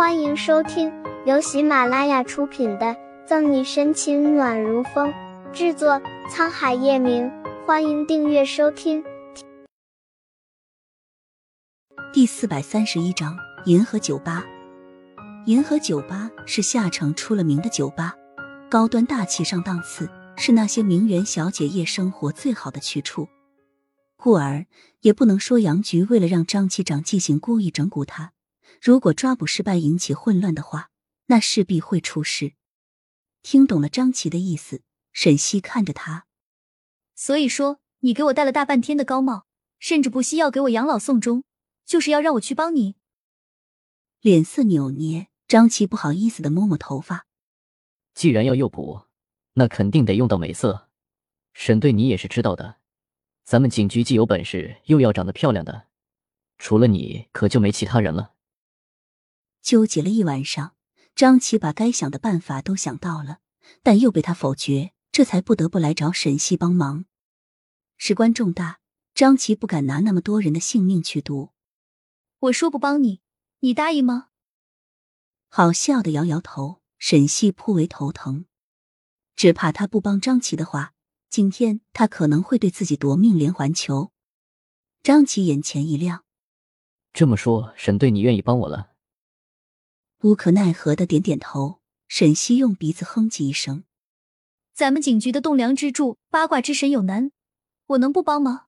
欢迎收听由喜马拉雅出品的《赠你深情暖如风》，制作沧海夜明。欢迎订阅收听。第四百三十一章：银河酒吧。银河酒吧是下城出了名的酒吧，高端大气上档次，是那些名媛小姐夜生活最好的去处。故而，也不能说杨局为了让张琪长记性，故意整蛊他。如果抓捕失败，引起混乱的话，那势必会出事。听懂了张琪的意思，沈西看着他，所以说你给我戴了大半天的高帽，甚至不惜要给我养老送终，就是要让我去帮你。脸色扭捏，张琪不好意思的摸摸头发。既然要诱捕，那肯定得用到美色。沈队，你也是知道的，咱们警局既有本事，又要长得漂亮的，除了你，可就没其他人了。纠结了一晚上，张琪把该想的办法都想到了，但又被他否决，这才不得不来找沈西帮忙。事关重大，张琪不敢拿那么多人的性命去赌。我说不帮你，你答应吗？好笑的摇摇头。沈西颇为头疼，只怕他不帮张琪的话，今天他可能会对自己夺命连环球。张琪眼前一亮，这么说，沈队你愿意帮我了？无可奈何的点点头，沈西用鼻子哼唧一声：“咱们警局的栋梁支柱、八卦之神有难，我能不帮吗？”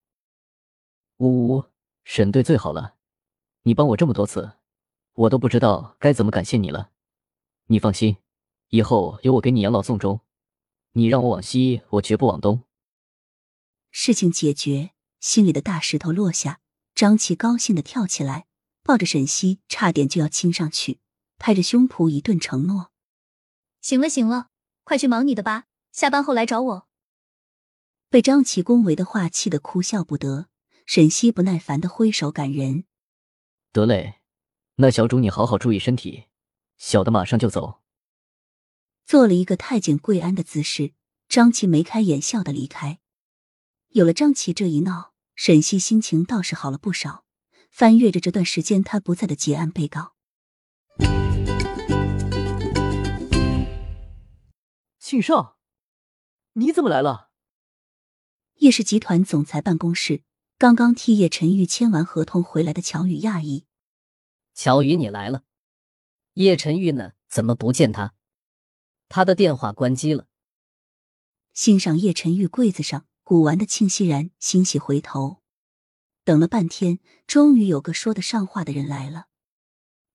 呜呜呜，沈队最好了，你帮我这么多次，我都不知道该怎么感谢你了。你放心，以后有我给你养老送终，你让我往西，我绝不往东。事情解决，心里的大石头落下，张琪高兴的跳起来，抱着沈西，差点就要亲上去。拍着胸脯一顿承诺：“行了行了，快去忙你的吧，下班后来找我。”被张琪恭维的话气得哭笑不得，沈西不耐烦的挥手赶人：“得嘞，那小主你好好注意身体，小的马上就走。”做了一个太监跪安的姿势，张琪眉开眼笑的离开。有了张琪这一闹，沈西心情倒是好了不少，翻阅着这段时间他不在的结案被告。庆少，你怎么来了？叶氏集团总裁办公室，刚刚替叶晨玉签完合同回来的乔宇讶异：“乔宇，你来了？叶晨玉呢？怎么不见他？他的电话关机了。”欣赏叶晨玉柜子上古玩的庆熙然欣喜回头，等了半天，终于有个说得上话的人来了，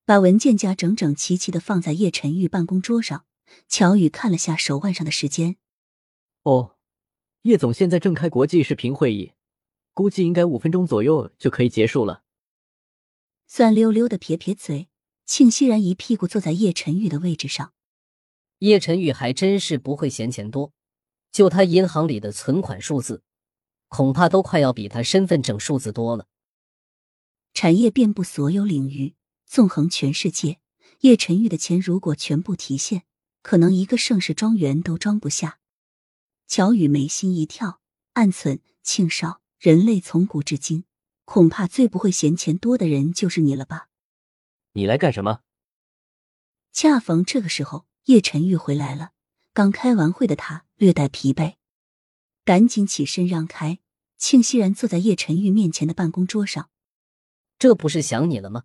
把文件夹整整齐齐的放在叶晨玉办公桌上。乔宇看了下手腕上的时间，哦，叶总现在正开国际视频会议，估计应该五分钟左右就可以结束了。酸溜溜的撇撇嘴，庆熙然一屁股坐在叶晨玉的位置上。叶晨宇还真是不会嫌钱多，就他银行里的存款数字，恐怕都快要比他身份证数字多了。产业遍布所有领域，纵横全世界，叶晨玉的钱如果全部提现。可能一个盛世庄园都装不下。乔宇眉心一跳，暗忖：庆少，人类从古至今，恐怕最不会嫌钱多的人就是你了吧？你来干什么？恰逢这个时候，叶晨玉回来了。刚开完会的他略带疲惫，赶紧起身让开。庆熙然坐在叶晨玉面前的办公桌上。这不是想你了吗？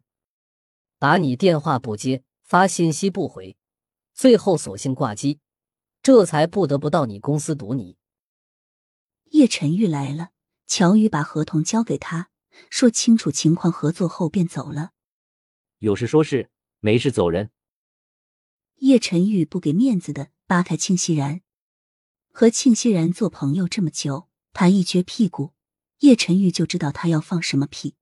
打你电话不接，发信息不回。最后索性挂机，这才不得不到你公司堵你。叶晨玉来了，乔宇把合同交给他，说清楚情况，合作后便走了。有事说事，没事走人。叶晨玉不给面子的扒开庆熙然，和庆熙然做朋友这么久，他一撅屁股，叶晨玉就知道他要放什么屁。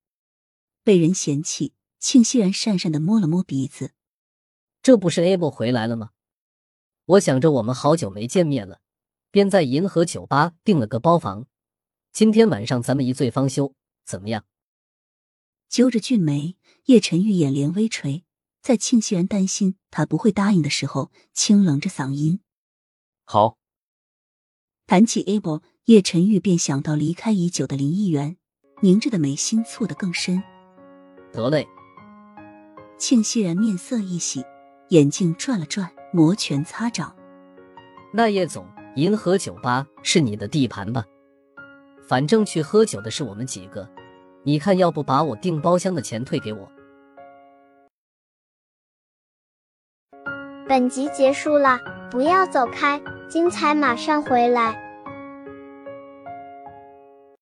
被人嫌弃，庆熙然讪讪的摸了摸鼻子。这不是 Able 回来了吗？我想着我们好久没见面了，便在银河酒吧订了个包房。今天晚上咱们一醉方休，怎么样？揪着俊眉，叶晨玉眼帘微垂，在庆熙然担心他不会答应的时候，清冷着嗓音：“好。”谈起 Able，叶晨玉便想到离开已久的林议员，凝着的眉心蹙得更深。得嘞。庆熙然面色一喜，眼镜转了转，摩拳擦掌。那叶总，银河酒吧是你的地盘吧？反正去喝酒的是我们几个，你看要不把我订包厢的钱退给我？本集结束了，不要走开，精彩马上回来。